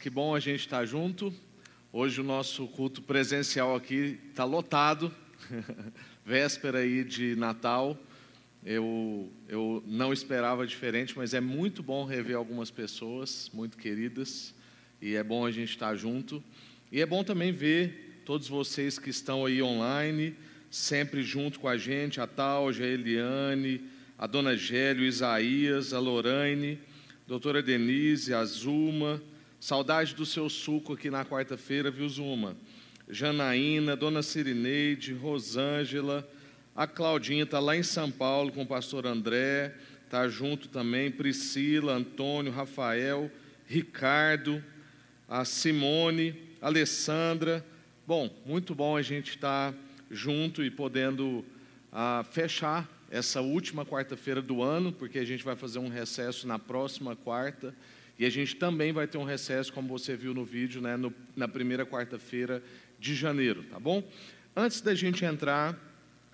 que bom a gente estar junto. Hoje o nosso culto presencial aqui está lotado, véspera aí de Natal. Eu, eu não esperava diferente, mas é muito bom rever algumas pessoas muito queridas e é bom a gente estar junto. E é bom também ver todos vocês que estão aí online, sempre junto com a gente, a Talja, a Eliane, a Dona Gélio, Isaías, a Lorraine, a doutora Denise, a Zuma, Saudade do seu suco aqui na quarta-feira, viu, Zuma? Janaína, Dona Cirineide, Rosângela, a Claudinha está lá em São Paulo com o pastor André, está junto também, Priscila, Antônio, Rafael, Ricardo, a Simone, Alessandra. Bom, muito bom a gente estar tá junto e podendo ah, fechar essa última quarta-feira do ano, porque a gente vai fazer um recesso na próxima quarta. E a gente também vai ter um recesso, como você viu no vídeo, né, no, na primeira quarta-feira de janeiro, tá bom? Antes da gente entrar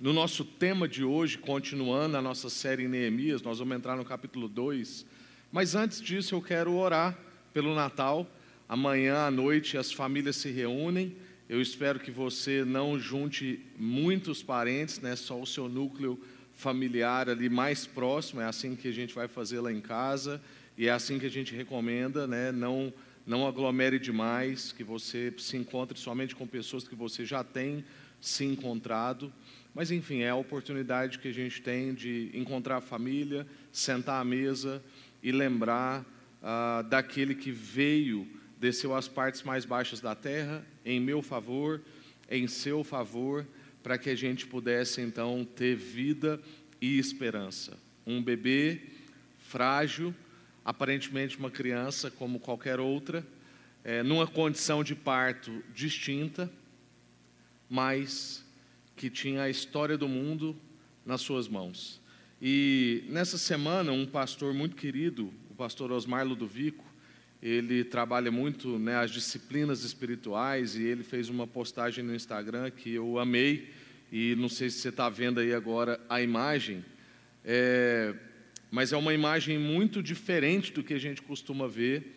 no nosso tema de hoje, continuando a nossa série em Neemias, nós vamos entrar no capítulo 2. Mas antes disso, eu quero orar pelo Natal. Amanhã à noite as famílias se reúnem. Eu espero que você não junte muitos parentes, né, só o seu núcleo familiar ali mais próximo. É assim que a gente vai fazer lá em casa. E é assim que a gente recomenda, né? Não, não aglomere demais, que você se encontre somente com pessoas que você já tem se encontrado. Mas, enfim, é a oportunidade que a gente tem de encontrar a família, sentar à mesa e lembrar ah, daquele que veio, desceu às partes mais baixas da terra, em meu favor, em seu favor, para que a gente pudesse então ter vida e esperança. Um bebê frágil, aparentemente uma criança como qualquer outra, é, numa condição de parto distinta, mas que tinha a história do mundo nas suas mãos. E nessa semana, um pastor muito querido, o pastor Osmar Ludovico, ele trabalha muito né, as disciplinas espirituais e ele fez uma postagem no Instagram que eu amei, e não sei se você está vendo aí agora a imagem. É, mas é uma imagem muito diferente do que a gente costuma ver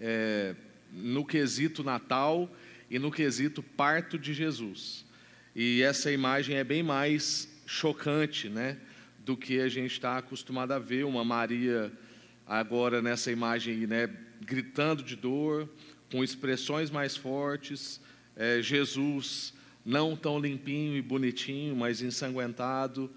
é, no quesito Natal e no quesito parto de Jesus. E essa imagem é bem mais chocante, né, do que a gente está acostumado a ver uma Maria agora nessa imagem, né, gritando de dor, com expressões mais fortes, é, Jesus não tão limpinho e bonitinho, mas ensanguentado,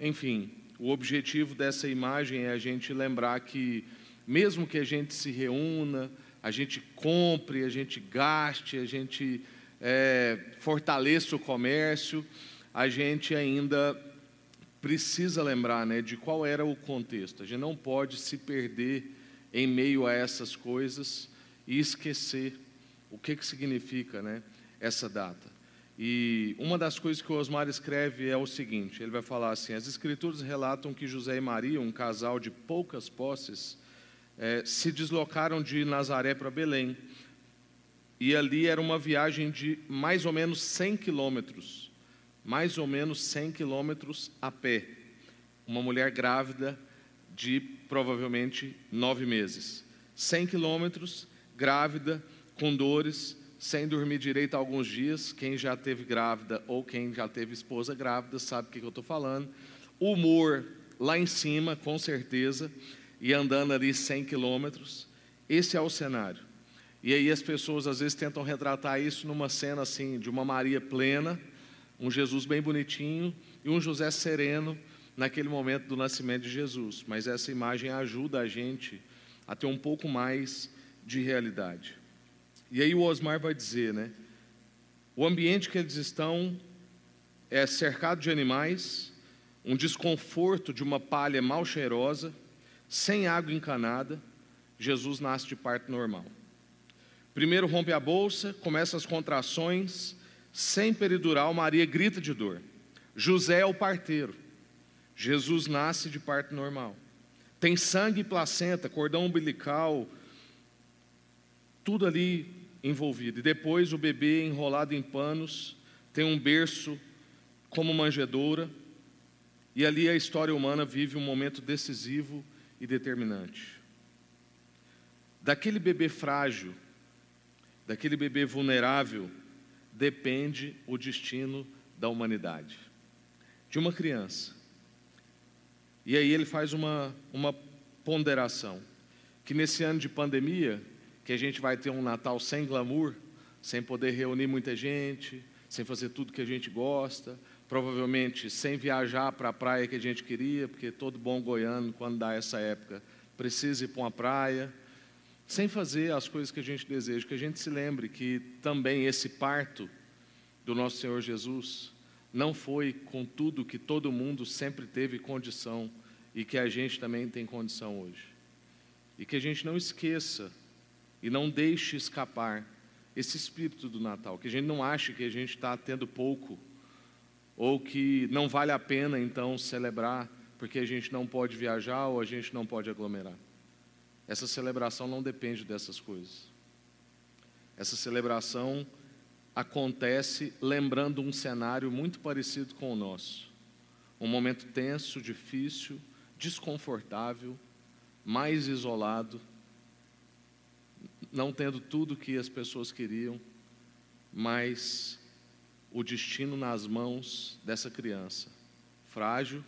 enfim, o objetivo dessa imagem é a gente lembrar que, mesmo que a gente se reúna, a gente compre, a gente gaste, a gente é, fortaleça o comércio, a gente ainda precisa lembrar né, de qual era o contexto. A gente não pode se perder em meio a essas coisas e esquecer o que, que significa né, essa data. E uma das coisas que o Osmar escreve é o seguinte: ele vai falar assim, as escrituras relatam que José e Maria, um casal de poucas posses, é, se deslocaram de Nazaré para Belém. E ali era uma viagem de mais ou menos 100 quilômetros, mais ou menos 100 quilômetros a pé. Uma mulher grávida de provavelmente nove meses. 100 quilômetros, grávida, com dores, sem dormir direito alguns dias. Quem já teve grávida ou quem já teve esposa grávida sabe o que eu estou falando. Humor lá em cima, com certeza, e andando ali 100 quilômetros. Esse é o cenário. E aí as pessoas às vezes tentam retratar isso numa cena assim, de uma Maria plena, um Jesus bem bonitinho e um José sereno naquele momento do nascimento de Jesus. Mas essa imagem ajuda a gente a ter um pouco mais de realidade. E aí o Osmar vai dizer, né? O ambiente que eles estão é cercado de animais, um desconforto de uma palha mal cheirosa, sem água encanada. Jesus nasce de parto normal. Primeiro rompe a bolsa, começa as contrações, sem peridural, Maria grita de dor. José é o parteiro. Jesus nasce de parto normal. Tem sangue e placenta, cordão umbilical, tudo ali envolvido. E depois o bebê enrolado em panos, tem um berço como manjedoura, e ali a história humana vive um momento decisivo e determinante. Daquele bebê frágil, daquele bebê vulnerável, depende o destino da humanidade, de uma criança. E aí ele faz uma, uma ponderação, que nesse ano de pandemia, que a gente vai ter um Natal sem glamour, sem poder reunir muita gente, sem fazer tudo que a gente gosta, provavelmente sem viajar para a praia que a gente queria, porque todo bom goiano, quando dá essa época, precisa ir para uma praia, sem fazer as coisas que a gente deseja, que a gente se lembre que também esse parto do nosso Senhor Jesus não foi com tudo que todo mundo sempre teve condição e que a gente também tem condição hoje. E que a gente não esqueça e não deixe escapar esse espírito do Natal, que a gente não ache que a gente está tendo pouco ou que não vale a pena então celebrar porque a gente não pode viajar ou a gente não pode aglomerar. Essa celebração não depende dessas coisas. Essa celebração acontece lembrando um cenário muito parecido com o nosso. Um momento tenso, difícil, desconfortável, mais isolado, não tendo tudo que as pessoas queriam, mas o destino nas mãos dessa criança, frágil,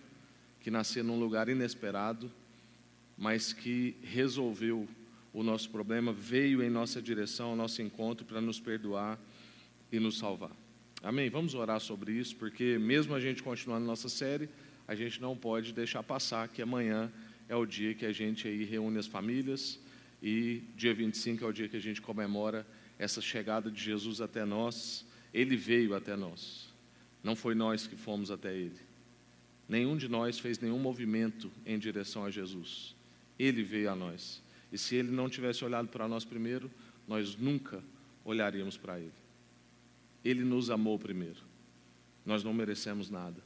que nasceu num lugar inesperado, mas que resolveu o nosso problema, veio em nossa direção, ao nosso encontro para nos perdoar e nos salvar. Amém? Vamos orar sobre isso, porque mesmo a gente continuando nossa série, a gente não pode deixar passar que amanhã é o dia que a gente aí reúne as famílias e dia 25 é o dia que a gente comemora essa chegada de Jesus até nós. Ele veio até nós. Não foi nós que fomos até ele. Nenhum de nós fez nenhum movimento em direção a Jesus. Ele veio a nós. E se ele não tivesse olhado para nós primeiro, nós nunca olharíamos para ele. Ele nos amou primeiro. Nós não merecemos nada.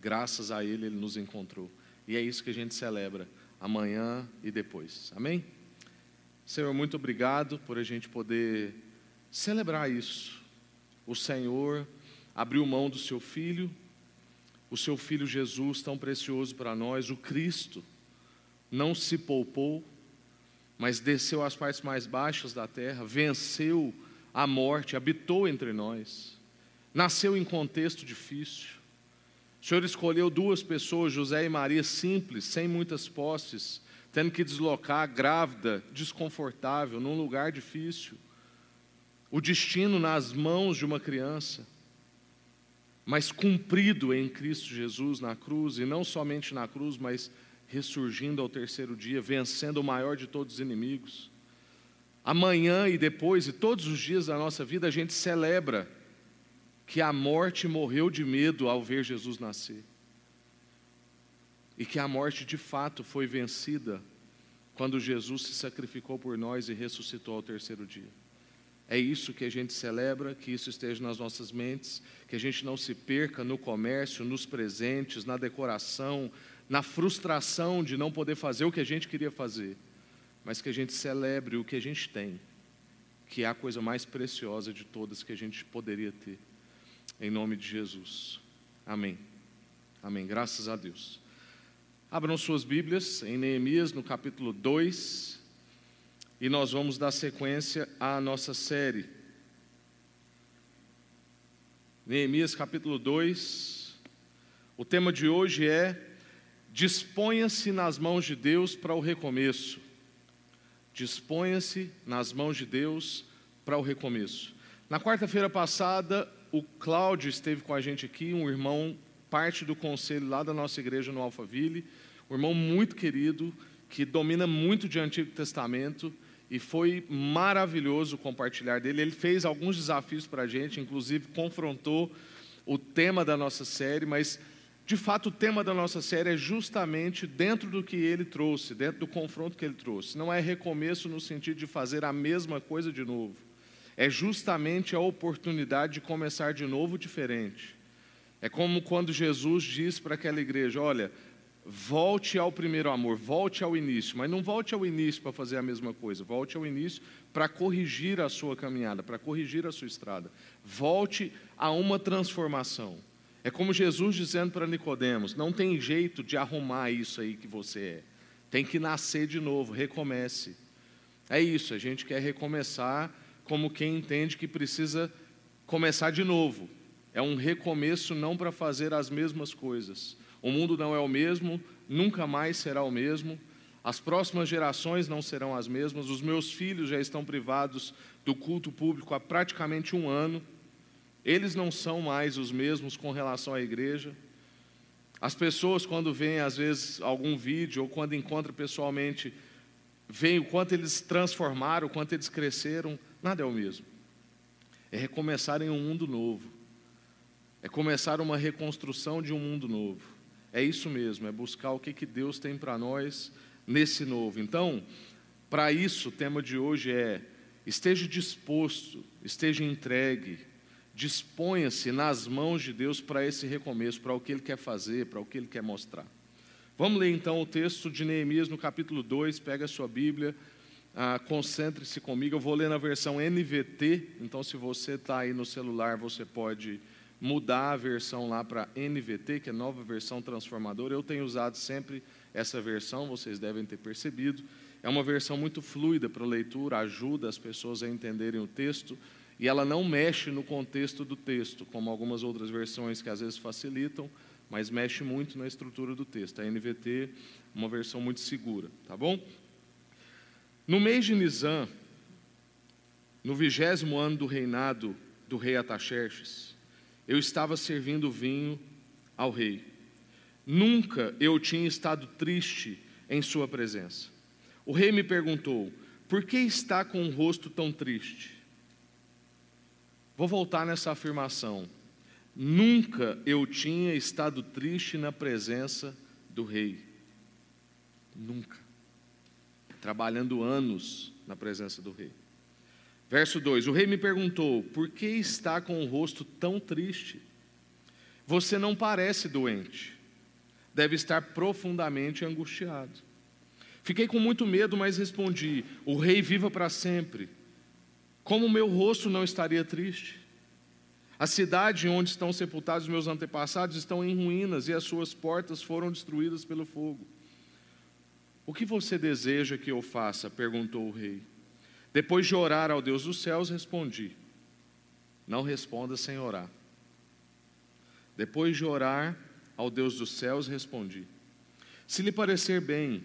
Graças a ele, ele nos encontrou. E é isso que a gente celebra amanhã e depois. Amém? Senhor, muito obrigado por a gente poder celebrar isso. O Senhor abriu mão do seu filho, o seu filho Jesus, tão precioso para nós, o Cristo não se poupou, mas desceu às partes mais baixas da terra, venceu a morte, habitou entre nós, nasceu em contexto difícil. O Senhor escolheu duas pessoas, José e Maria, simples, sem muitas posses, tendo que deslocar, grávida, desconfortável, num lugar difícil. O destino nas mãos de uma criança, mas cumprido em Cristo Jesus na cruz, e não somente na cruz, mas ressurgindo ao terceiro dia, vencendo o maior de todos os inimigos. Amanhã e depois, e todos os dias da nossa vida, a gente celebra que a morte morreu de medo ao ver Jesus nascer. E que a morte de fato foi vencida quando Jesus se sacrificou por nós e ressuscitou ao terceiro dia. É isso que a gente celebra, que isso esteja nas nossas mentes, que a gente não se perca no comércio, nos presentes, na decoração, na frustração de não poder fazer o que a gente queria fazer, mas que a gente celebre o que a gente tem, que é a coisa mais preciosa de todas que a gente poderia ter. Em nome de Jesus. Amém. Amém. Graças a Deus. Abram suas Bíblias em Neemias, no capítulo 2, e nós vamos dar sequência à nossa série. Neemias, capítulo 2. O tema de hoje é Disponha-se nas mãos de Deus para o recomeço. Disponha-se nas mãos de Deus para o recomeço. Na quarta-feira passada, o Cláudio esteve com a gente aqui, um irmão, parte do conselho lá da nossa igreja no Alphaville, um irmão muito querido, que domina muito de Antigo Testamento, e foi maravilhoso compartilhar dele. Ele fez alguns desafios para a gente, inclusive confrontou o tema da nossa série, mas de fato, o tema da nossa série é justamente dentro do que ele trouxe, dentro do confronto que ele trouxe. Não é recomeço no sentido de fazer a mesma coisa de novo. É justamente a oportunidade de começar de novo diferente. É como quando Jesus diz para aquela igreja: olha, volte ao primeiro amor, volte ao início, mas não volte ao início para fazer a mesma coisa, volte ao início para corrigir a sua caminhada, para corrigir a sua estrada. Volte a uma transformação. É como Jesus dizendo para Nicodemos: não tem jeito de arrumar isso aí que você é. Tem que nascer de novo, recomece. É isso, a gente quer recomeçar como quem entende que precisa começar de novo. É um recomeço não para fazer as mesmas coisas. O mundo não é o mesmo, nunca mais será o mesmo. As próximas gerações não serão as mesmas. Os meus filhos já estão privados do culto público há praticamente um ano. Eles não são mais os mesmos com relação à igreja. As pessoas, quando veem, às vezes, algum vídeo ou quando encontram pessoalmente, veem o quanto eles transformaram, o quanto eles cresceram. Nada é o mesmo. É recomeçar em um mundo novo. É começar uma reconstrução de um mundo novo. É isso mesmo, é buscar o que, que Deus tem para nós nesse novo. Então, para isso, o tema de hoje é: esteja disposto, esteja entregue, disponha-se nas mãos de Deus para esse recomeço, para o que Ele quer fazer, para o que Ele quer mostrar. Vamos ler então o texto de Neemias no capítulo 2, pega a sua Bíblia, ah, concentre-se comigo. Eu vou ler na versão NVT, então se você está aí no celular, você pode mudar a versão lá para NVT, que é nova versão transformadora. Eu tenho usado sempre essa versão, vocês devem ter percebido. É uma versão muito fluida para leitura, ajuda as pessoas a entenderem o texto e ela não mexe no contexto do texto, como algumas outras versões que às vezes facilitam, mas mexe muito na estrutura do texto. A NVT, uma versão muito segura, tá bom? No mês de Nisan, no vigésimo ano do reinado do rei Ataxerxes, eu estava servindo vinho ao rei. Nunca eu tinha estado triste em sua presença. O rei me perguntou: Por que está com o rosto tão triste? Vou voltar nessa afirmação. Nunca eu tinha estado triste na presença do rei. Nunca. Trabalhando anos na presença do rei. Verso 2: O rei me perguntou: Por que está com o rosto tão triste? Você não parece doente deve estar profundamente angustiado. Fiquei com muito medo, mas respondi: O rei viva para sempre. Como meu rosto não estaria triste? A cidade onde estão sepultados meus antepassados estão em ruínas e as suas portas foram destruídas pelo fogo. O que você deseja que eu faça? perguntou o rei. Depois de orar ao Deus dos céus, respondi: Não responda sem orar. Depois de orar, ao Deus dos céus, respondi: Se lhe parecer bem,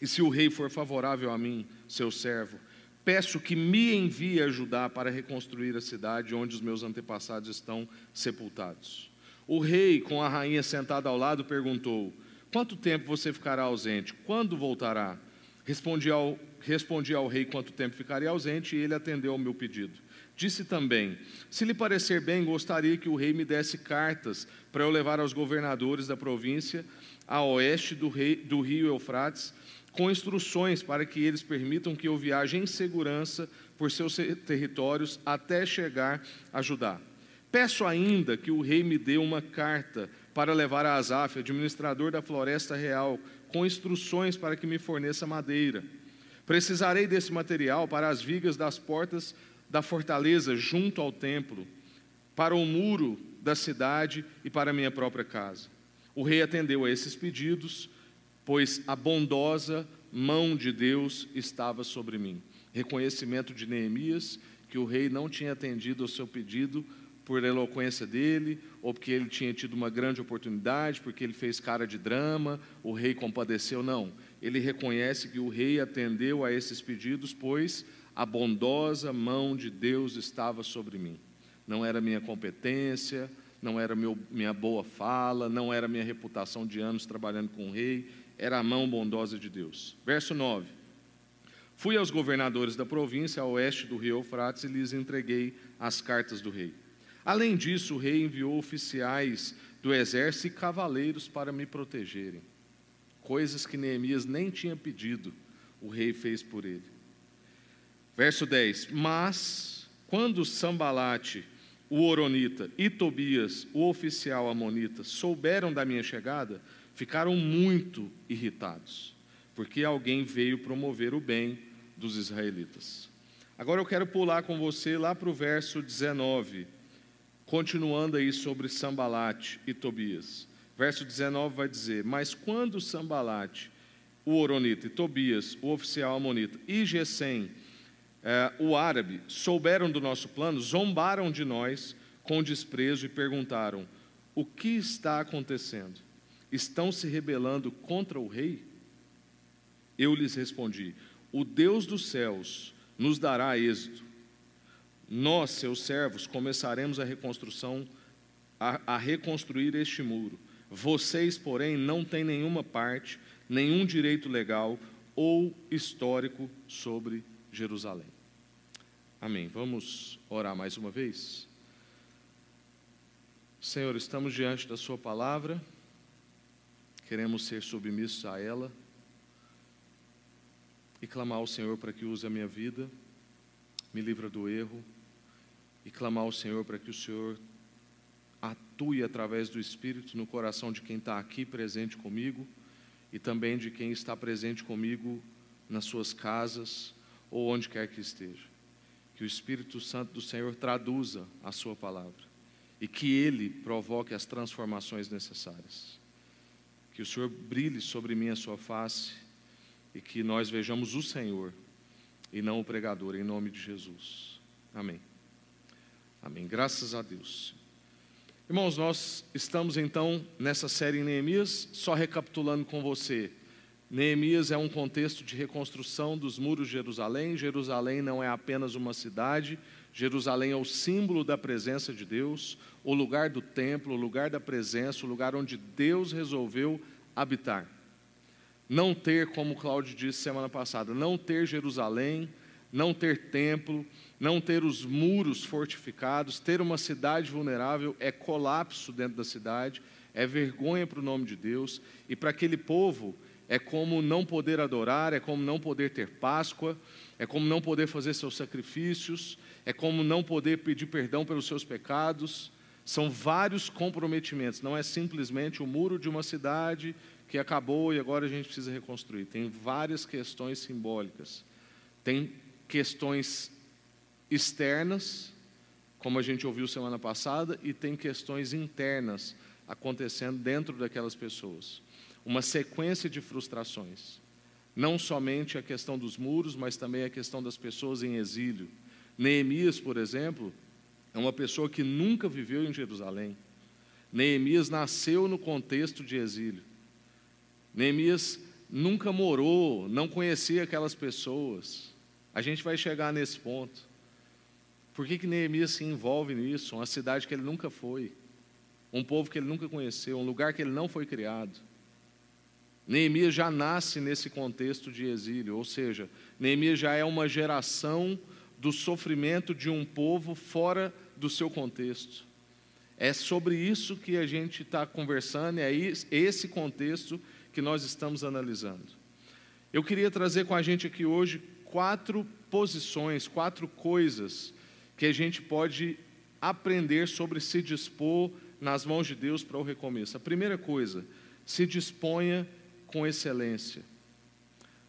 e se o rei for favorável a mim, seu servo, peço que me envie ajudar para reconstruir a cidade onde os meus antepassados estão sepultados. O rei, com a rainha sentada ao lado, perguntou: Quanto tempo você ficará ausente? Quando voltará? Respondi ao, respondi ao rei quanto tempo ficaria ausente, e ele atendeu ao meu pedido. Disse também: Se lhe parecer bem, gostaria que o rei me desse cartas para eu levar aos governadores da província a oeste do, rei, do rio Eufrates, com instruções para que eles permitam que eu viaje em segurança por seus territórios até chegar a Judá. Peço ainda que o rei me dê uma carta para levar a Asaf, administrador da floresta real, com instruções para que me forneça madeira. Precisarei desse material para as vigas das portas da fortaleza junto ao templo, para o muro da cidade e para minha própria casa. O rei atendeu a esses pedidos, pois a bondosa mão de Deus estava sobre mim. Reconhecimento de Neemias que o rei não tinha atendido ao seu pedido por eloquência dele, ou porque ele tinha tido uma grande oportunidade, porque ele fez cara de drama, o rei compadeceu. Não. Ele reconhece que o rei atendeu a esses pedidos, pois a bondosa mão de Deus estava sobre mim. Não era minha competência, não era meu, minha boa fala, não era minha reputação de anos trabalhando com o rei, era a mão bondosa de Deus. Verso 9: Fui aos governadores da província a oeste do rio Eufrates e lhes entreguei as cartas do rei. Além disso, o rei enviou oficiais do exército e cavaleiros para me protegerem. Coisas que Neemias nem tinha pedido, o rei fez por ele. Verso 10: Mas, quando Sambalate, o Oronita, e Tobias, o oficial amonita, souberam da minha chegada, ficaram muito irritados, porque alguém veio promover o bem dos israelitas. Agora eu quero pular com você lá para o verso 19, continuando aí sobre Sambalate e Tobias. Verso 19 vai dizer: Mas quando Sambalate, o Oronita, e Tobias, o oficial amonita, e Gesem, é, o árabe souberam do nosso plano, zombaram de nós com desprezo e perguntaram: O que está acontecendo? Estão se rebelando contra o rei? Eu lhes respondi: O Deus dos céus nos dará êxito. Nós, seus servos, começaremos a reconstrução, a, a reconstruir este muro. Vocês, porém, não têm nenhuma parte, nenhum direito legal ou histórico sobre Jerusalém. Amém. Vamos orar mais uma vez? Senhor, estamos diante da Sua palavra, queremos ser submissos a ela e clamar ao Senhor para que use a minha vida, me livra do erro, e clamar ao Senhor para que o Senhor atue através do Espírito no coração de quem está aqui presente comigo e também de quem está presente comigo nas suas casas ou onde quer que esteja. Que o Espírito Santo do Senhor traduza a Sua palavra e que Ele provoque as transformações necessárias. Que o Senhor brilhe sobre mim a Sua face e que nós vejamos o Senhor e não o pregador, em nome de Jesus. Amém. Amém. Graças a Deus. Irmãos, nós estamos então nessa série em Neemias, só recapitulando com você. Neemias é um contexto de reconstrução dos muros de Jerusalém. Jerusalém não é apenas uma cidade, Jerusalém é o símbolo da presença de Deus, o lugar do templo, o lugar da presença, o lugar onde Deus resolveu habitar não ter, como Cláudio disse semana passada, não ter Jerusalém, não ter templo, não ter os muros fortificados, ter uma cidade vulnerável é colapso dentro da cidade, é vergonha para o nome de Deus, e para aquele povo é como não poder adorar, é como não poder ter Páscoa, é como não poder fazer seus sacrifícios, é como não poder pedir perdão pelos seus pecados. São vários comprometimentos, não é simplesmente o muro de uma cidade que acabou e agora a gente precisa reconstruir. Tem várias questões simbólicas. Tem questões externas, como a gente ouviu semana passada, e tem questões internas acontecendo dentro daquelas pessoas. Uma sequência de frustrações. Não somente a questão dos muros, mas também a questão das pessoas em exílio. Neemias, por exemplo, é uma pessoa que nunca viveu em Jerusalém. Neemias nasceu no contexto de exílio. Neemias nunca morou, não conhecia aquelas pessoas. A gente vai chegar nesse ponto. Por que, que Neemias se envolve nisso? Uma cidade que ele nunca foi, um povo que ele nunca conheceu, um lugar que ele não foi criado. Neemias já nasce nesse contexto de exílio, ou seja, Neemias já é uma geração do sofrimento de um povo fora do seu contexto. É sobre isso que a gente está conversando, é esse contexto que nós estamos analisando. Eu queria trazer com a gente aqui hoje quatro posições, quatro coisas que a gente pode aprender sobre se dispor nas mãos de Deus para o recomeço. A primeira coisa, se disponha com excelência.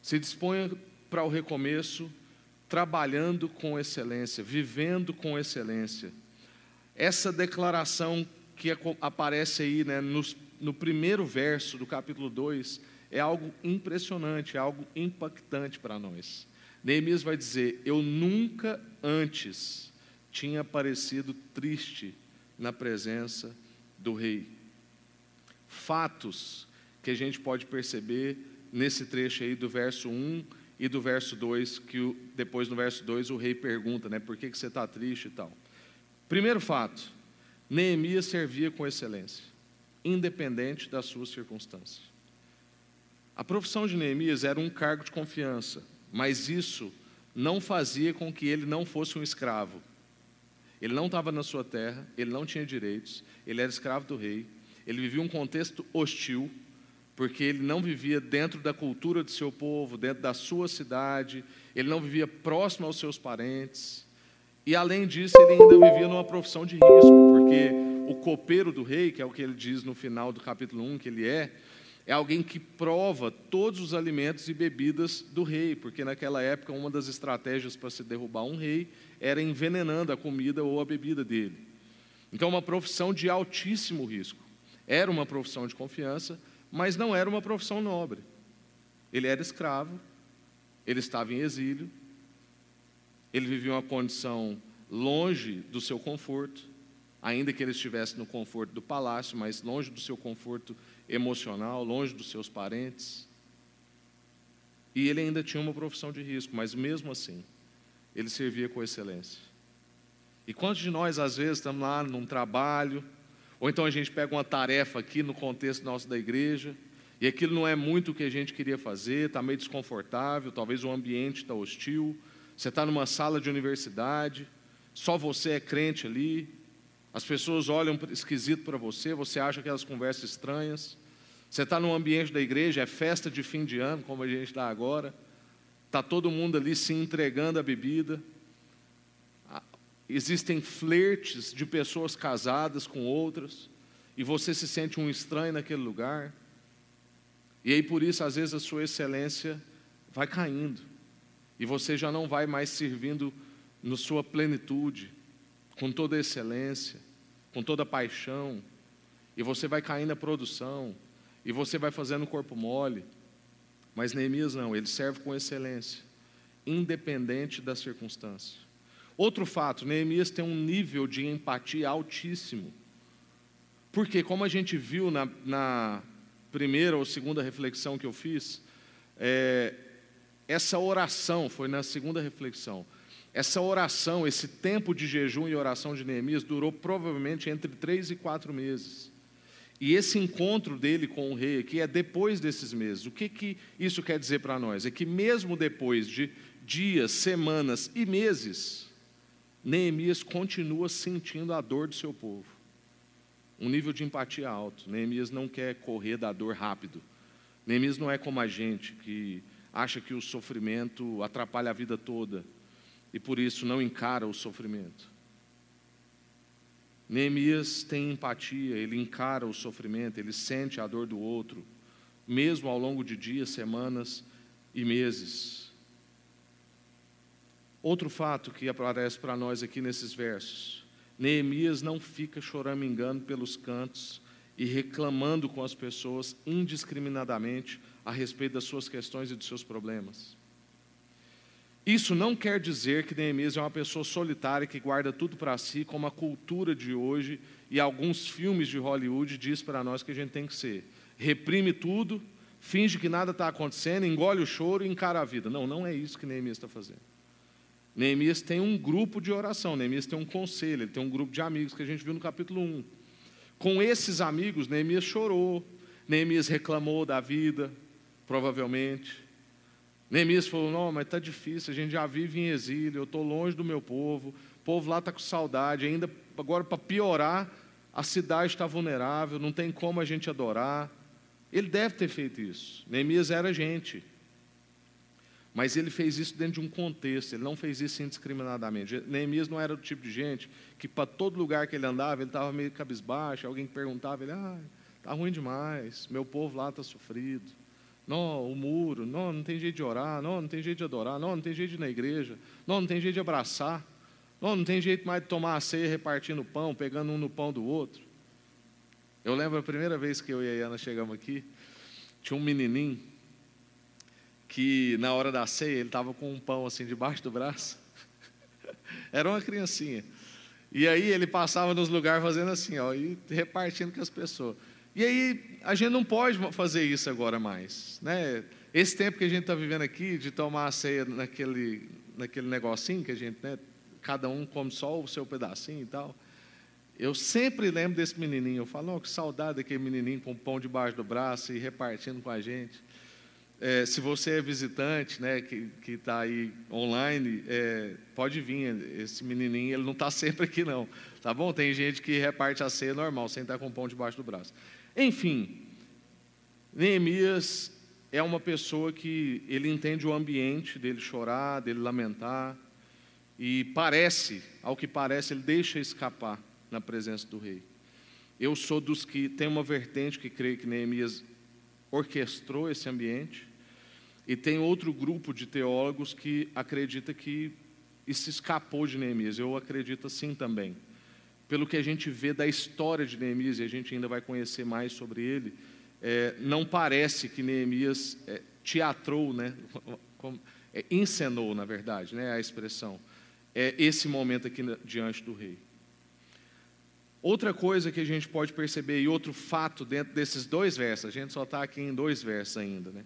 Se disponha para o recomeço trabalhando com excelência, vivendo com excelência. Essa declaração que aparece aí né, nos no primeiro verso do capítulo 2 é algo impressionante, é algo impactante para nós. Neemias vai dizer: Eu nunca antes tinha parecido triste na presença do rei. Fatos que a gente pode perceber nesse trecho aí do verso 1 e do verso 2, que depois no verso 2 o rei pergunta, né, por que, que você está triste e tal. Primeiro fato, Neemias servia com excelência independente das suas circunstâncias. A profissão de Neemias era um cargo de confiança, mas isso não fazia com que ele não fosse um escravo. Ele não estava na sua terra, ele não tinha direitos, ele era escravo do rei, ele vivia um contexto hostil, porque ele não vivia dentro da cultura do seu povo, dentro da sua cidade, ele não vivia próximo aos seus parentes. E além disso, ele ainda vivia numa profissão de risco, porque o copeiro do rei, que é o que ele diz no final do capítulo 1 que ele é, é alguém que prova todos os alimentos e bebidas do rei, porque naquela época uma das estratégias para se derrubar um rei era envenenando a comida ou a bebida dele. Então, uma profissão de altíssimo risco. Era uma profissão de confiança, mas não era uma profissão nobre. Ele era escravo, ele estava em exílio, ele vivia uma condição longe do seu conforto, ainda que ele estivesse no conforto do palácio, mas longe do seu conforto emocional, longe dos seus parentes. E ele ainda tinha uma profissão de risco, mas mesmo assim, ele servia com excelência. E quantos de nós, às vezes, estamos lá num trabalho, ou então a gente pega uma tarefa aqui no contexto nosso da igreja, e aquilo não é muito o que a gente queria fazer, está meio desconfortável, talvez o ambiente está hostil, você está numa sala de universidade, só você é crente ali, as pessoas olham esquisito para você, você acha aquelas conversas estranhas, você está num ambiente da igreja, é festa de fim de ano, como a gente está agora, está todo mundo ali se entregando à bebida, existem flertes de pessoas casadas com outras, e você se sente um estranho naquele lugar. E aí por isso, às vezes, a sua excelência vai caindo, e você já não vai mais servindo na sua plenitude, com toda a excelência, com toda a paixão, e você vai caindo na produção, e você vai fazendo o corpo mole. Mas Neemias não, ele serve com excelência, independente da circunstância. Outro fato, Neemias tem um nível de empatia altíssimo. Porque, como a gente viu na, na primeira ou segunda reflexão que eu fiz, é, essa oração, foi na segunda reflexão, essa oração, esse tempo de jejum e oração de Neemias durou provavelmente entre três e quatro meses. E esse encontro dele com o rei aqui é depois desses meses. O que, que isso quer dizer para nós? É que mesmo depois de dias, semanas e meses, Neemias continua sentindo a dor do seu povo. Um nível de empatia alto. Neemias não quer correr da dor rápido. Neemias não é como a gente que acha que o sofrimento atrapalha a vida toda e por isso não encara o sofrimento. Neemias tem empatia, ele encara o sofrimento, ele sente a dor do outro, mesmo ao longo de dias, semanas e meses. Outro fato que aparece para nós aqui nesses versos: Neemias não fica choramingando pelos cantos e reclamando com as pessoas indiscriminadamente a respeito das suas questões e dos seus problemas. Isso não quer dizer que Neemias é uma pessoa solitária que guarda tudo para si, como a cultura de hoje e alguns filmes de Hollywood diz para nós que a gente tem que ser. Reprime tudo, finge que nada está acontecendo, engole o choro e encara a vida. Não, não é isso que Neemias está fazendo. Neemias tem um grupo de oração, Neemias tem um conselho, ele tem um grupo de amigos que a gente viu no capítulo 1. Com esses amigos, Neemias chorou, Neemias reclamou da vida, provavelmente. Neemias falou: Não, mas está difícil, a gente já vive em exílio, eu estou longe do meu povo, o povo lá está com saudade, ainda agora para piorar, a cidade está vulnerável, não tem como a gente adorar. Ele deve ter feito isso. Neemias era gente. Mas ele fez isso dentro de um contexto, ele não fez isso indiscriminadamente. Neemias não era o tipo de gente que, para todo lugar que ele andava, ele estava meio cabisbaixo, alguém perguntava, ele, ah, está ruim demais, meu povo lá está sofrido. Não, o muro, não, não tem jeito de orar, não, não tem jeito de adorar, não, não tem jeito de ir na igreja, não, não tem jeito de abraçar, não, não tem jeito mais de tomar a ceia repartindo pão, pegando um no pão do outro. Eu lembro a primeira vez que eu e a Ana chegamos aqui, tinha um menininho, que na hora da ceia ele estava com um pão assim debaixo do braço. Era uma criancinha. E aí ele passava nos lugares fazendo assim, ó, e repartindo com as pessoas. E aí a gente não pode fazer isso agora mais, né? Esse tempo que a gente está vivendo aqui de tomar a ceia naquele naquele negocinho que a gente, né? Cada um come só o seu pedacinho e tal. Eu sempre lembro desse menininho. Eu falo, oh, que saudade daquele menininho com o pão debaixo do braço e repartindo com a gente. É, se você é visitante, né, que está aí online, é, pode vir. Esse menininho, ele não está sempre aqui, não. Tá bom? Tem gente que reparte a ceia normal, sem estar com o pão debaixo do braço. Enfim, Neemias é uma pessoa que ele entende o ambiente dele chorar, dele lamentar, e parece, ao que parece, ele deixa escapar na presença do rei. Eu sou dos que tem uma vertente que creio que Neemias orquestrou esse ambiente, e tem outro grupo de teólogos que acredita que isso escapou de Neemias. Eu acredito assim também. Pelo que a gente vê da história de Neemias, e a gente ainda vai conhecer mais sobre ele, é, não parece que Neemias é, teatrou, né? é, encenou, na verdade, né? a expressão. é esse momento aqui diante do rei. Outra coisa que a gente pode perceber, e outro fato dentro desses dois versos, a gente só está aqui em dois versos ainda, né?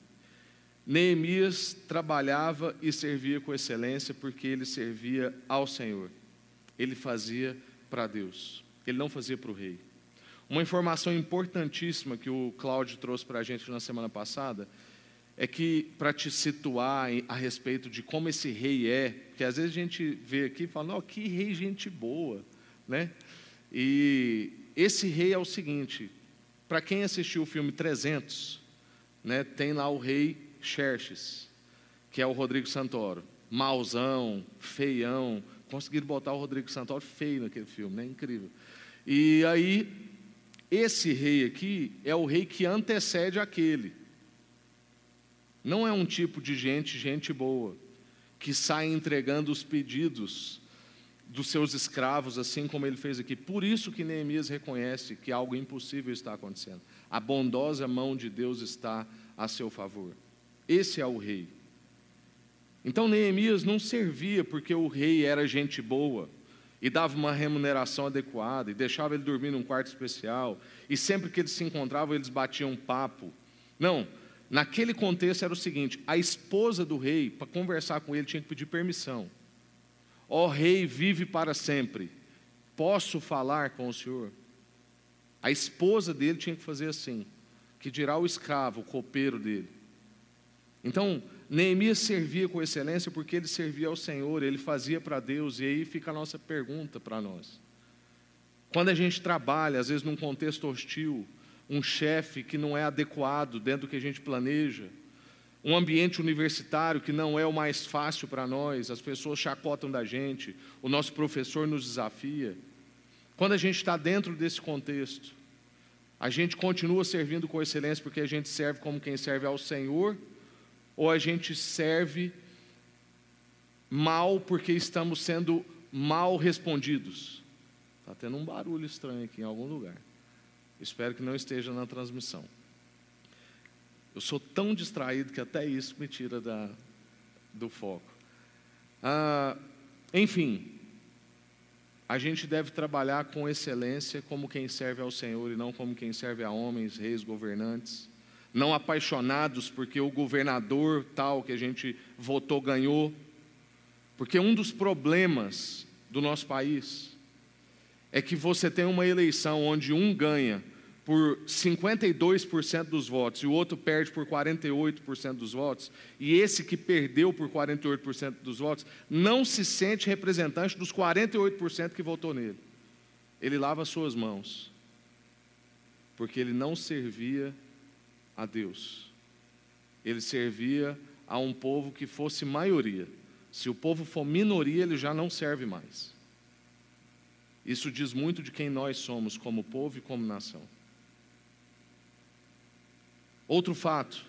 Neemias trabalhava e servia com excelência porque ele servia ao Senhor. Ele fazia para Deus, ele não fazia para o rei. Uma informação importantíssima que o Cláudio trouxe para a gente na semana passada é que, para te situar a respeito de como esse rei é, que às vezes a gente vê aqui e fala, não, que rei gente boa, né? E esse rei é o seguinte, para quem assistiu o filme 300, né, tem lá o rei Xerxes, que é o Rodrigo Santoro. Mauzão, feião. Conseguiram botar o Rodrigo Santoro feio naquele filme, né? Incrível. E aí, esse rei aqui é o rei que antecede aquele. Não é um tipo de gente, gente boa, que sai entregando os pedidos dos seus escravos, assim como ele fez aqui. Por isso que Neemias reconhece que algo impossível está acontecendo. A bondosa mão de Deus está a seu favor. Esse é o rei. Então Neemias não servia porque o rei era gente boa e dava uma remuneração adequada e deixava ele dormir num quarto especial e sempre que eles se encontravam eles batiam papo. Não, naquele contexto era o seguinte: a esposa do rei, para conversar com ele, tinha que pedir permissão. Ó oh, rei, vive para sempre. Posso falar com o senhor? A esposa dele tinha que fazer assim, que dirá o escravo, o copeiro dele. Então, Neemias servia com excelência porque ele servia ao Senhor, ele fazia para Deus, e aí fica a nossa pergunta para nós. Quando a gente trabalha, às vezes num contexto hostil, um chefe que não é adequado dentro do que a gente planeja, um ambiente universitário que não é o mais fácil para nós, as pessoas chacotam da gente, o nosso professor nos desafia. Quando a gente está dentro desse contexto, a gente continua servindo com excelência porque a gente serve como quem serve ao Senhor ou a gente serve mal porque estamos sendo mal respondidos? Está tendo um barulho estranho aqui em algum lugar. Espero que não esteja na transmissão. Eu sou tão distraído que até isso me tira da, do foco. Ah, enfim, a gente deve trabalhar com excelência como quem serve ao Senhor e não como quem serve a homens, reis, governantes não apaixonados porque o governador tal que a gente votou ganhou. Porque um dos problemas do nosso país é que você tem uma eleição onde um ganha por 52% dos votos e o outro perde por 48% dos votos, e esse que perdeu por 48% dos votos não se sente representante dos 48% que votou nele. Ele lava suas mãos, porque ele não servia a Deus. Ele servia a um povo que fosse maioria. Se o povo for minoria, ele já não serve mais. Isso diz muito de quem nós somos como povo e como nação. Outro fato: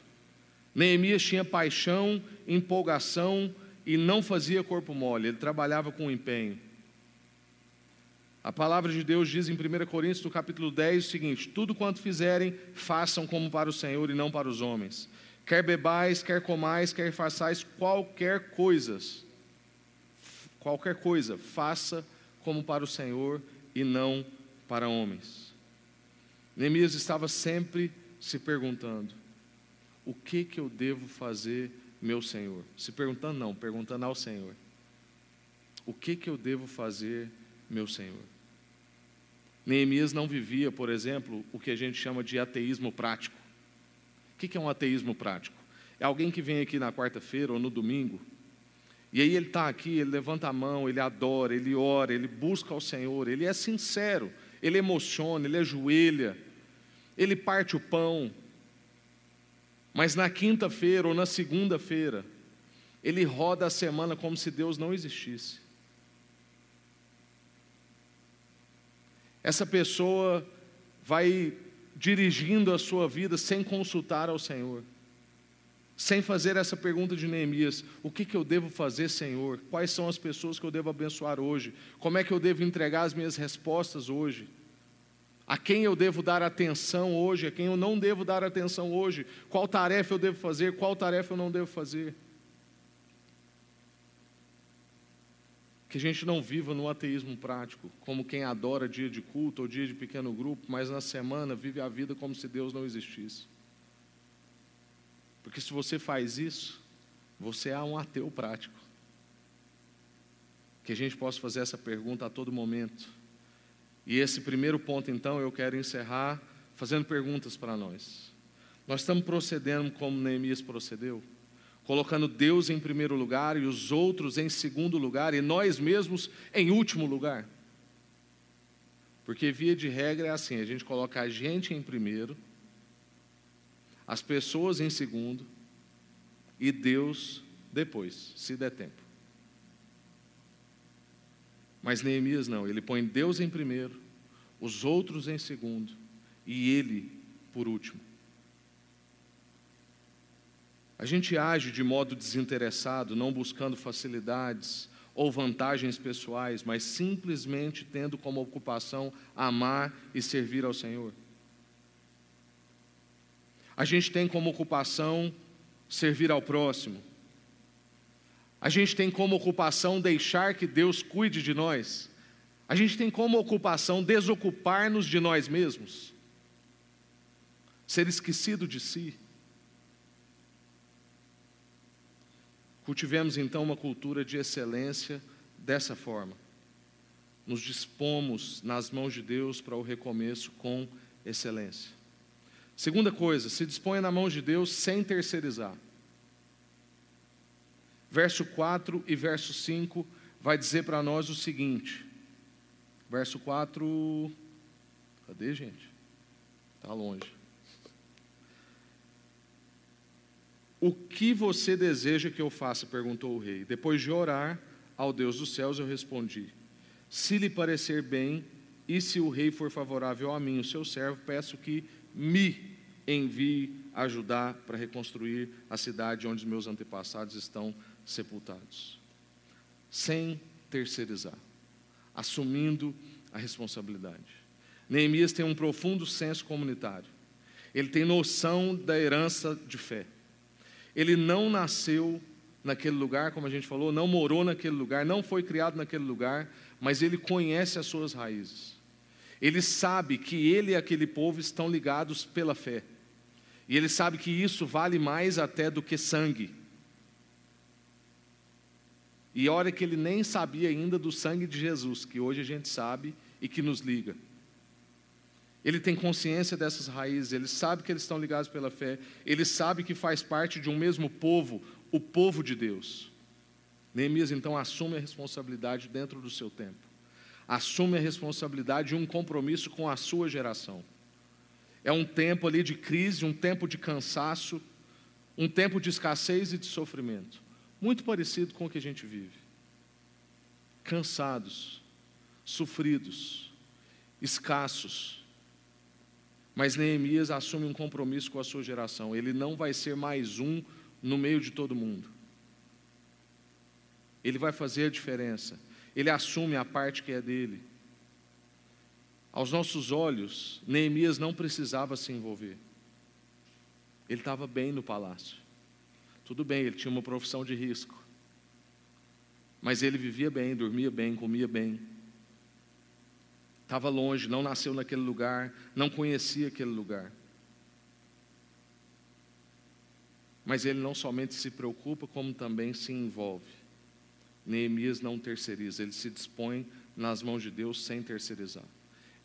Neemias tinha paixão, empolgação e não fazia corpo mole, ele trabalhava com empenho. A palavra de Deus diz em 1 Coríntios, no capítulo 10, o seguinte: Tudo quanto fizerem, façam como para o Senhor e não para os homens. Quer bebais, quer comais, quer façais qualquer coisas, qualquer coisa, faça como para o Senhor e não para homens. Neemias estava sempre se perguntando: o que que eu devo fazer, meu Senhor? Se perguntando não, perguntando ao Senhor. O que que eu devo fazer, meu Senhor? Neemias não vivia, por exemplo, o que a gente chama de ateísmo prático. O que é um ateísmo prático? É alguém que vem aqui na quarta-feira ou no domingo, e aí ele está aqui, ele levanta a mão, ele adora, ele ora, ele busca ao Senhor, ele é sincero, ele emociona, ele ajoelha, ele parte o pão, mas na quinta-feira ou na segunda-feira, ele roda a semana como se Deus não existisse. Essa pessoa vai dirigindo a sua vida sem consultar ao Senhor, sem fazer essa pergunta de Neemias: o que, que eu devo fazer, Senhor? Quais são as pessoas que eu devo abençoar hoje? Como é que eu devo entregar as minhas respostas hoje? A quem eu devo dar atenção hoje? A quem eu não devo dar atenção hoje? Qual tarefa eu devo fazer? Qual tarefa eu não devo fazer? Que a gente não viva no ateísmo prático, como quem adora dia de culto ou dia de pequeno grupo, mas na semana vive a vida como se Deus não existisse. Porque se você faz isso, você é um ateu prático. Que a gente possa fazer essa pergunta a todo momento. E esse primeiro ponto, então, eu quero encerrar fazendo perguntas para nós. Nós estamos procedendo como Neemias procedeu? Colocando Deus em primeiro lugar e os outros em segundo lugar e nós mesmos em último lugar. Porque via de regra é assim, a gente coloca a gente em primeiro, as pessoas em segundo e Deus depois, se der tempo. Mas Neemias não, ele põe Deus em primeiro, os outros em segundo e ele por último. A gente age de modo desinteressado, não buscando facilidades ou vantagens pessoais, mas simplesmente tendo como ocupação amar e servir ao Senhor. A gente tem como ocupação servir ao próximo. A gente tem como ocupação deixar que Deus cuide de nós. A gente tem como ocupação desocupar-nos de nós mesmos, ser esquecido de si. Cultivemos então uma cultura de excelência dessa forma. Nos dispomos nas mãos de Deus para o recomeço com excelência. Segunda coisa, se disponha na mão de Deus sem terceirizar. Verso 4 e verso 5 vai dizer para nós o seguinte. Verso 4. Cadê, gente? Está longe. O que você deseja que eu faça? perguntou o rei. Depois de orar ao Deus dos céus, eu respondi: Se lhe parecer bem, e se o rei for favorável a mim, o seu servo, peço que me envie ajudar para reconstruir a cidade onde meus antepassados estão sepultados. Sem terceirizar, assumindo a responsabilidade. Neemias tem um profundo senso comunitário. Ele tem noção da herança de fé. Ele não nasceu naquele lugar, como a gente falou, não morou naquele lugar, não foi criado naquele lugar, mas ele conhece as suas raízes. Ele sabe que ele e aquele povo estão ligados pela fé. E ele sabe que isso vale mais até do que sangue. E olha que ele nem sabia ainda do sangue de Jesus, que hoje a gente sabe e que nos liga. Ele tem consciência dessas raízes, ele sabe que eles estão ligados pela fé, ele sabe que faz parte de um mesmo povo, o povo de Deus. Neemias então assume a responsabilidade dentro do seu tempo, assume a responsabilidade e um compromisso com a sua geração. É um tempo ali de crise, um tempo de cansaço, um tempo de escassez e de sofrimento, muito parecido com o que a gente vive. Cansados, sofridos, escassos, mas Neemias assume um compromisso com a sua geração. Ele não vai ser mais um no meio de todo mundo. Ele vai fazer a diferença. Ele assume a parte que é dele. Aos nossos olhos, Neemias não precisava se envolver. Ele estava bem no palácio. Tudo bem, ele tinha uma profissão de risco. Mas ele vivia bem, dormia bem, comia bem estava longe, não nasceu naquele lugar, não conhecia aquele lugar. Mas ele não somente se preocupa, como também se envolve. Neemias não terceiriza, ele se dispõe nas mãos de Deus sem terceirizar.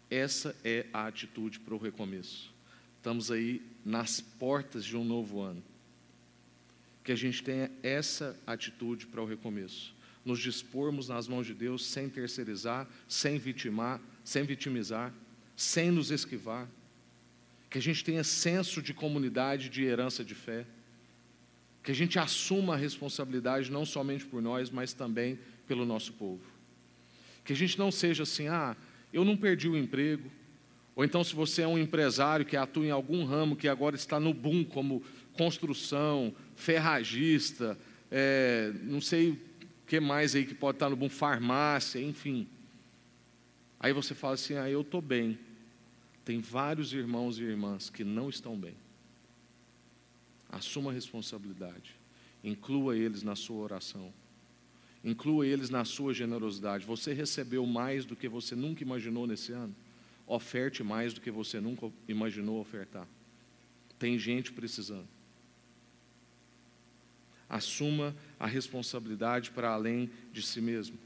Essa é a atitude para o recomeço. Estamos aí nas portas de um novo ano. Que a gente tenha essa atitude para o recomeço. Nos dispormos nas mãos de Deus sem terceirizar, sem vitimar, sem vitimizar, sem nos esquivar, que a gente tenha senso de comunidade, de herança de fé, que a gente assuma a responsabilidade não somente por nós, mas também pelo nosso povo. Que a gente não seja assim, ah, eu não perdi o emprego, ou então se você é um empresário que atua em algum ramo que agora está no boom, como construção, ferragista, é, não sei o que mais aí que pode estar no boom, farmácia, enfim. Aí você fala assim: ah, eu estou bem. Tem vários irmãos e irmãs que não estão bem. Assuma a responsabilidade. Inclua eles na sua oração. Inclua eles na sua generosidade. Você recebeu mais do que você nunca imaginou nesse ano? Oferte mais do que você nunca imaginou ofertar. Tem gente precisando. Assuma a responsabilidade para além de si mesmo.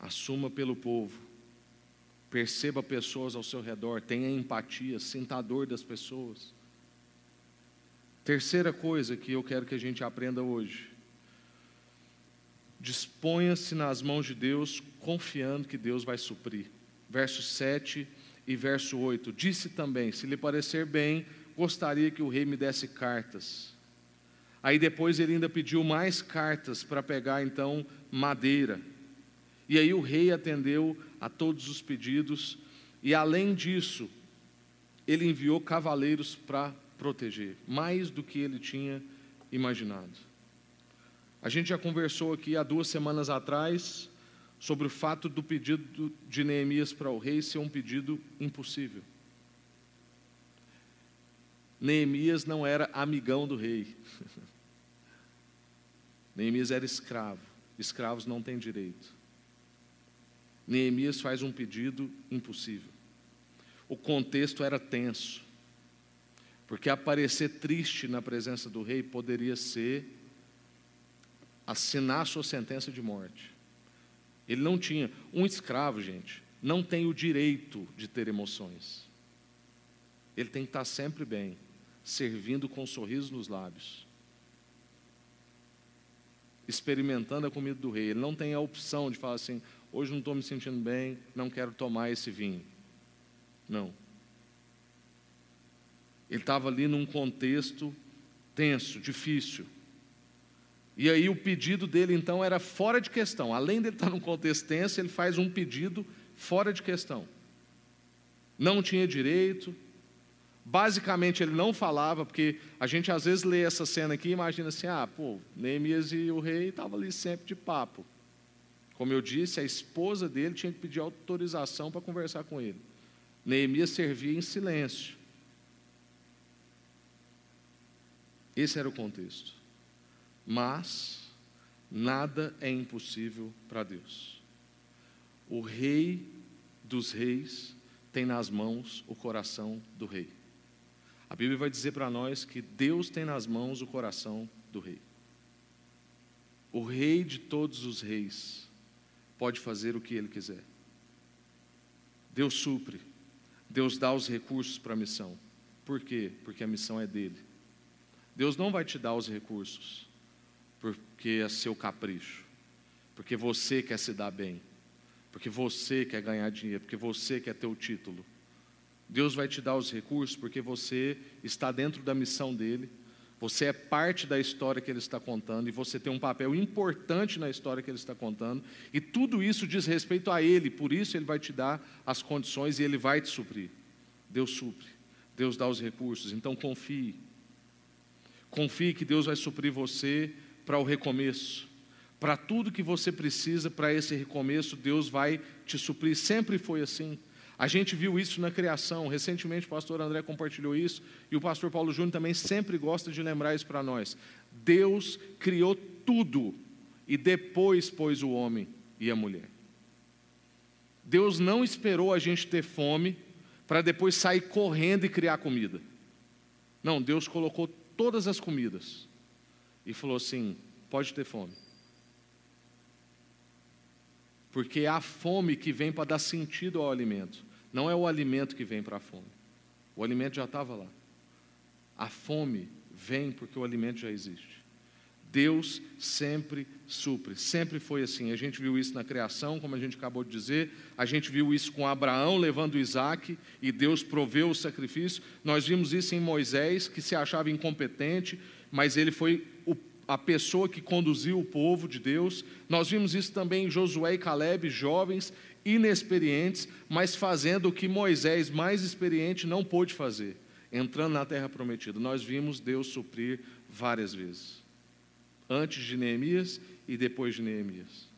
Assuma pelo povo. Perceba pessoas ao seu redor, tenha empatia, sinta a dor das pessoas. Terceira coisa que eu quero que a gente aprenda hoje. Disponha-se nas mãos de Deus, confiando que Deus vai suprir. Verso 7 e verso 8. Disse também: Se lhe parecer bem, gostaria que o rei me desse cartas. Aí depois ele ainda pediu mais cartas para pegar então madeira. E aí o rei atendeu a todos os pedidos, e além disso, ele enviou cavaleiros para proteger, mais do que ele tinha imaginado. A gente já conversou aqui há duas semanas atrás sobre o fato do pedido de Neemias para o rei ser um pedido impossível. Neemias não era amigão do rei. Neemias era escravo. Escravos não têm direito. Neemias faz um pedido impossível. O contexto era tenso. Porque aparecer triste na presença do rei poderia ser assinar sua sentença de morte. Ele não tinha. Um escravo, gente, não tem o direito de ter emoções. Ele tem que estar sempre bem, servindo com um sorriso nos lábios, experimentando a comida do rei. Ele não tem a opção de falar assim: hoje não estou me sentindo bem, não quero tomar esse vinho. Não. Ele estava ali num contexto tenso, difícil. E aí o pedido dele então era fora de questão. Além dele estar num contexto tenso, ele faz um pedido fora de questão. Não tinha direito. Basicamente ele não falava, porque a gente às vezes lê essa cena aqui e imagina assim: ah, pô, Neemias e o rei estavam ali sempre de papo. Como eu disse, a esposa dele tinha que pedir autorização para conversar com ele. Neemias servia em silêncio. Esse era o contexto. Mas nada é impossível para Deus. O rei dos reis tem nas mãos o coração do rei. A Bíblia vai dizer para nós que Deus tem nas mãos o coração do rei. O rei de todos os reis pode fazer o que ele quiser. Deus supre, Deus dá os recursos para a missão. Por quê? Porque a missão é dele. Deus não vai te dar os recursos porque é seu capricho, porque você quer se dar bem, porque você quer ganhar dinheiro, porque você quer ter o título. Deus vai te dar os recursos porque você está dentro da missão dele, você é parte da história que ele está contando e você tem um papel importante na história que ele está contando, e tudo isso diz respeito a ele, por isso ele vai te dar as condições e ele vai te suprir. Deus supre, Deus dá os recursos, então confie. Confie que Deus vai suprir você para o recomeço. Para tudo que você precisa para esse recomeço, Deus vai te suprir. Sempre foi assim. A gente viu isso na criação. Recentemente o pastor André compartilhou isso e o pastor Paulo Júnior também sempre gosta de lembrar isso para nós. Deus criou tudo e depois pôs o homem e a mulher. Deus não esperou a gente ter fome para depois sair correndo e criar comida. Não, Deus colocou todas as comidas e falou assim: pode ter fome. Porque é a fome que vem para dar sentido ao alimento, não é o alimento que vem para a fome. O alimento já estava lá. A fome vem porque o alimento já existe. Deus sempre supre, sempre foi assim. A gente viu isso na criação, como a gente acabou de dizer, a gente viu isso com Abraão levando Isaac e Deus proveu o sacrifício. Nós vimos isso em Moisés, que se achava incompetente, mas ele foi o, a pessoa que conduziu o povo de Deus. Nós vimos isso também em Josué e Caleb, jovens, inexperientes, mas fazendo o que Moisés, mais experiente, não pôde fazer, entrando na terra prometida. Nós vimos Deus suprir várias vezes antes de Neemias e depois de Neemias.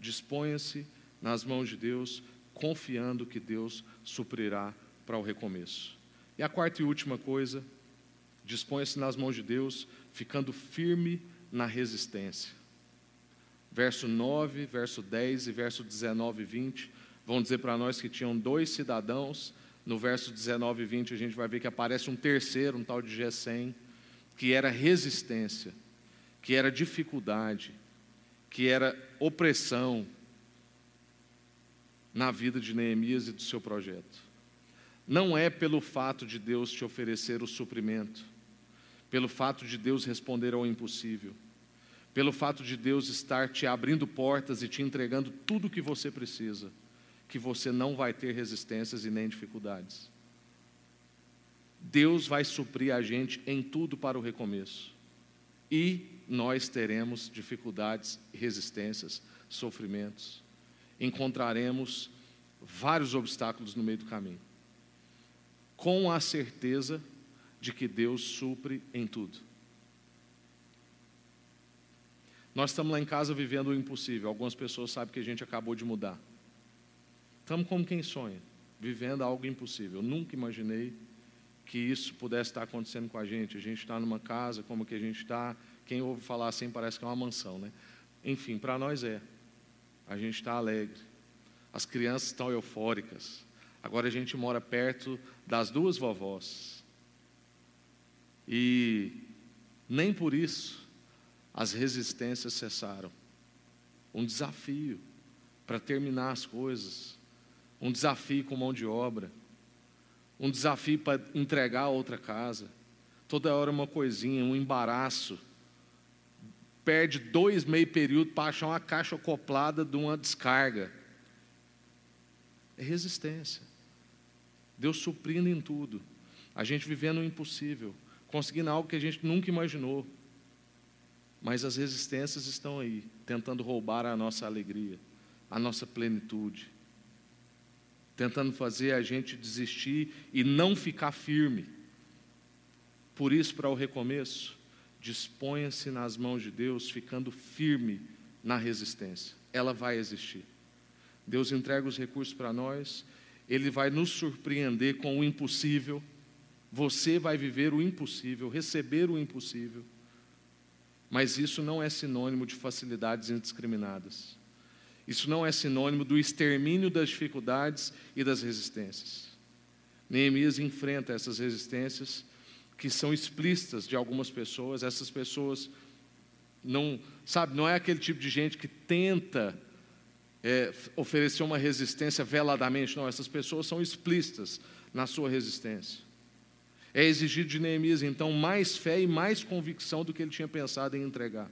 Disponha-se nas mãos de Deus, confiando que Deus suprirá para o recomeço. E a quarta e última coisa, disponha-se nas mãos de Deus, ficando firme na resistência. Verso 9, verso 10 e verso 19 e 20, vão dizer para nós que tinham dois cidadãos. No verso 19 e 20 a gente vai ver que aparece um terceiro, um tal de Gesem, que era resistência, que era dificuldade, que era opressão na vida de Neemias e do seu projeto. Não é pelo fato de Deus te oferecer o suprimento, pelo fato de Deus responder ao impossível, pelo fato de Deus estar te abrindo portas e te entregando tudo o que você precisa, que você não vai ter resistências e nem dificuldades. Deus vai suprir a gente em tudo para o recomeço. E nós teremos dificuldades, resistências, sofrimentos. Encontraremos vários obstáculos no meio do caminho. Com a certeza de que Deus supre em tudo. Nós estamos lá em casa vivendo o impossível. Algumas pessoas sabem que a gente acabou de mudar. Estamos como quem sonha, vivendo algo impossível. Eu nunca imaginei que isso pudesse estar acontecendo com a gente. A gente está numa casa como que a gente está. Quem ouve falar assim parece que é uma mansão, né? Enfim, para nós é. A gente está alegre. As crianças estão eufóricas. Agora a gente mora perto das duas vovós. E nem por isso as resistências cessaram. Um desafio para terminar as coisas, um desafio com mão de obra, um desafio para entregar a outra casa. Toda hora uma coisinha, um embaraço. Perde dois meio período para achar uma caixa acoplada de uma descarga. É resistência. Deus suprindo em tudo. A gente vivendo o impossível, conseguindo algo que a gente nunca imaginou. Mas as resistências estão aí, tentando roubar a nossa alegria, a nossa plenitude, tentando fazer a gente desistir e não ficar firme. Por isso, para o recomeço, disponha-se nas mãos de Deus, ficando firme na resistência. Ela vai existir. Deus entrega os recursos para nós, Ele vai nos surpreender com o impossível. Você vai viver o impossível, receber o impossível. Mas isso não é sinônimo de facilidades indiscriminadas. Isso não é sinônimo do extermínio das dificuldades e das resistências. Neemias enfrenta essas resistências que são explícitas de algumas pessoas. Essas pessoas não, sabe, não é aquele tipo de gente que tenta é, oferecer uma resistência veladamente. Não, essas pessoas são explícitas na sua resistência. É exigido de Neemias, então, mais fé e mais convicção do que ele tinha pensado em entregar.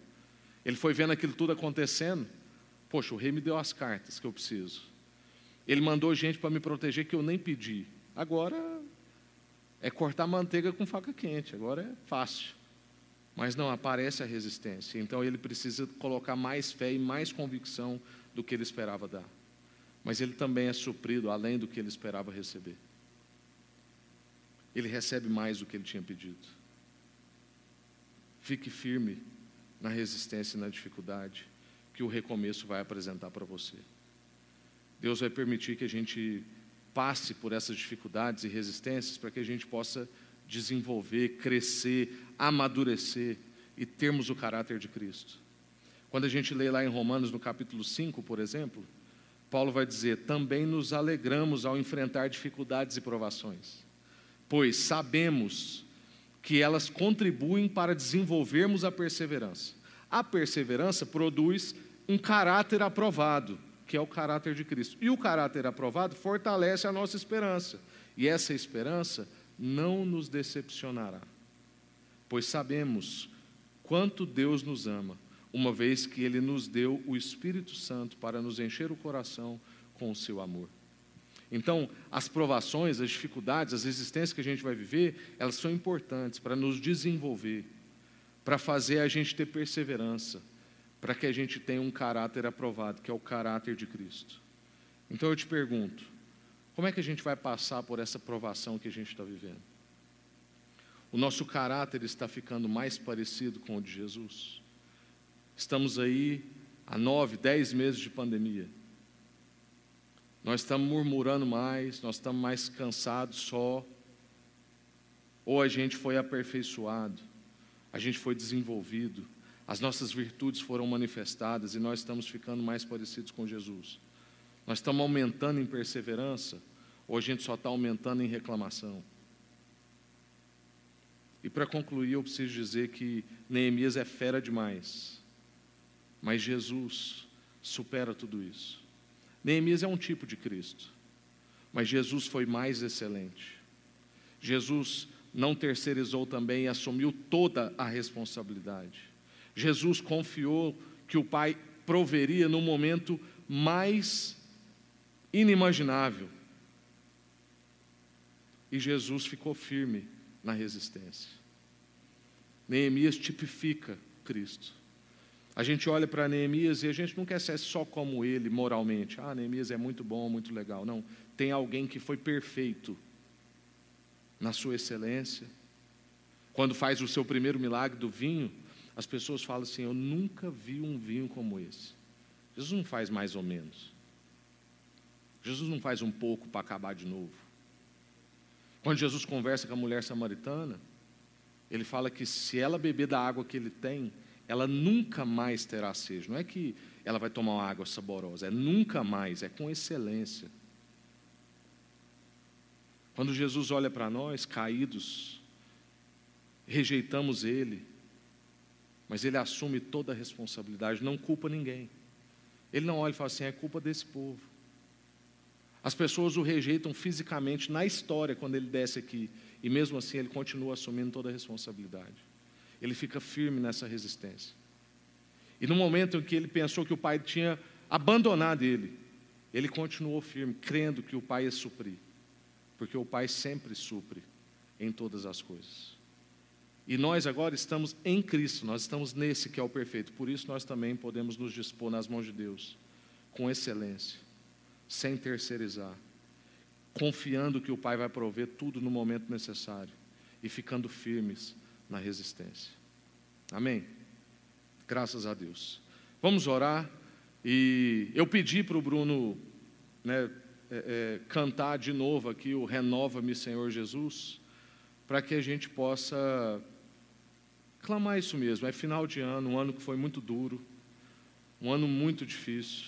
Ele foi vendo aquilo tudo acontecendo. Poxa, o rei me deu as cartas que eu preciso. Ele mandou gente para me proteger que eu nem pedi. Agora é cortar manteiga com faca quente, agora é fácil. Mas não aparece a resistência. Então ele precisa colocar mais fé e mais convicção do que ele esperava dar. Mas ele também é suprido além do que ele esperava receber ele recebe mais do que ele tinha pedido. Fique firme na resistência e na dificuldade que o recomeço vai apresentar para você. Deus vai permitir que a gente passe por essas dificuldades e resistências para que a gente possa desenvolver, crescer, amadurecer e termos o caráter de Cristo. Quando a gente lê lá em Romanos, no capítulo 5, por exemplo, Paulo vai dizer: também nos alegramos ao enfrentar dificuldades e provações pois sabemos que elas contribuem para desenvolvermos a perseverança. A perseverança produz um caráter aprovado, que é o caráter de Cristo. E o caráter aprovado fortalece a nossa esperança. E essa esperança não nos decepcionará, pois sabemos quanto Deus nos ama, uma vez que Ele nos deu o Espírito Santo para nos encher o coração com o seu amor. Então, as provações, as dificuldades, as resistências que a gente vai viver, elas são importantes para nos desenvolver, para fazer a gente ter perseverança, para que a gente tenha um caráter aprovado, que é o caráter de Cristo. Então eu te pergunto, como é que a gente vai passar por essa provação que a gente está vivendo? O nosso caráter está ficando mais parecido com o de Jesus? Estamos aí há nove, dez meses de pandemia. Nós estamos murmurando mais, nós estamos mais cansados só. Ou a gente foi aperfeiçoado, a gente foi desenvolvido, as nossas virtudes foram manifestadas e nós estamos ficando mais parecidos com Jesus. Nós estamos aumentando em perseverança ou a gente só está aumentando em reclamação? E para concluir, eu preciso dizer que Neemias é fera demais, mas Jesus supera tudo isso. Neemias é um tipo de Cristo, mas Jesus foi mais excelente. Jesus não terceirizou também e assumiu toda a responsabilidade. Jesus confiou que o Pai proveria no momento mais inimaginável. E Jesus ficou firme na resistência. Neemias tipifica Cristo. A gente olha para Neemias e a gente não quer ser só como ele moralmente. Ah, Neemias é muito bom, muito legal. Não, tem alguém que foi perfeito na sua excelência. Quando faz o seu primeiro milagre do vinho, as pessoas falam assim: Eu nunca vi um vinho como esse. Jesus não faz mais ou menos. Jesus não faz um pouco para acabar de novo. Quando Jesus conversa com a mulher samaritana, ele fala que se ela beber da água que ele tem, ela nunca mais terá sede. Não é que ela vai tomar uma água saborosa, é nunca mais, é com excelência. Quando Jesus olha para nós, caídos, rejeitamos Ele, mas Ele assume toda a responsabilidade, não culpa ninguém. Ele não olha e fala assim: é culpa desse povo. As pessoas o rejeitam fisicamente na história quando ele desce aqui, e mesmo assim ele continua assumindo toda a responsabilidade. Ele fica firme nessa resistência. E no momento em que ele pensou que o pai tinha abandonado ele, ele continuou firme, crendo que o pai ia suprir porque o Pai sempre supre em todas as coisas. E nós agora estamos em Cristo, nós estamos nesse que é o perfeito, por isso nós também podemos nos dispor nas mãos de Deus, com excelência, sem terceirizar, confiando que o Pai vai prover tudo no momento necessário e ficando firmes na resistência. Amém? Graças a Deus. Vamos orar. E eu pedi para o Bruno né, é, é, cantar de novo aqui o Renova-me, Senhor Jesus, para que a gente possa clamar isso mesmo. É final de ano, um ano que foi muito duro, um ano muito difícil.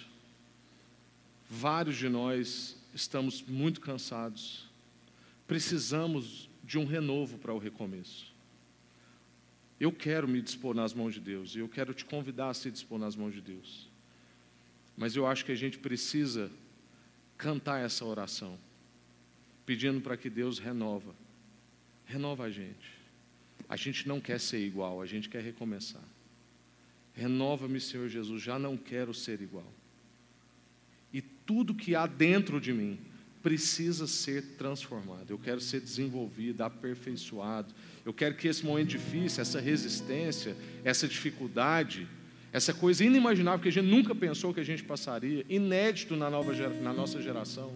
Vários de nós estamos muito cansados. Precisamos de um renovo para o recomeço. Eu quero me dispor nas mãos de Deus e eu quero te convidar a se dispor nas mãos de Deus. Mas eu acho que a gente precisa cantar essa oração, pedindo para que Deus renova, renova a gente. A gente não quer ser igual, a gente quer recomeçar. Renova-me, Senhor Jesus, já não quero ser igual. E tudo que há dentro de mim precisa ser transformado. Eu quero ser desenvolvido, aperfeiçoado. Eu quero que esse momento difícil, essa resistência, essa dificuldade, essa coisa inimaginável que a gente nunca pensou que a gente passaria, inédito na, nova, na nossa geração.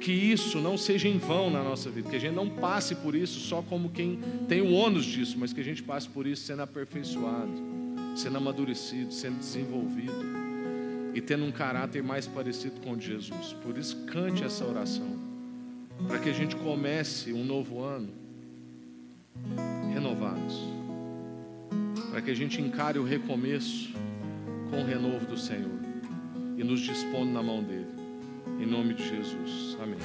Que isso não seja em vão na nossa vida, que a gente não passe por isso só como quem tem o ônus disso, mas que a gente passe por isso sendo aperfeiçoado, sendo amadurecido, sendo desenvolvido e tendo um caráter mais parecido com o de Jesus. Por isso, cante essa oração, para que a gente comece um novo ano renovados para que a gente encare o recomeço com o renovo do Senhor e nos dispondo na mão dele. Em nome de Jesus. Amém.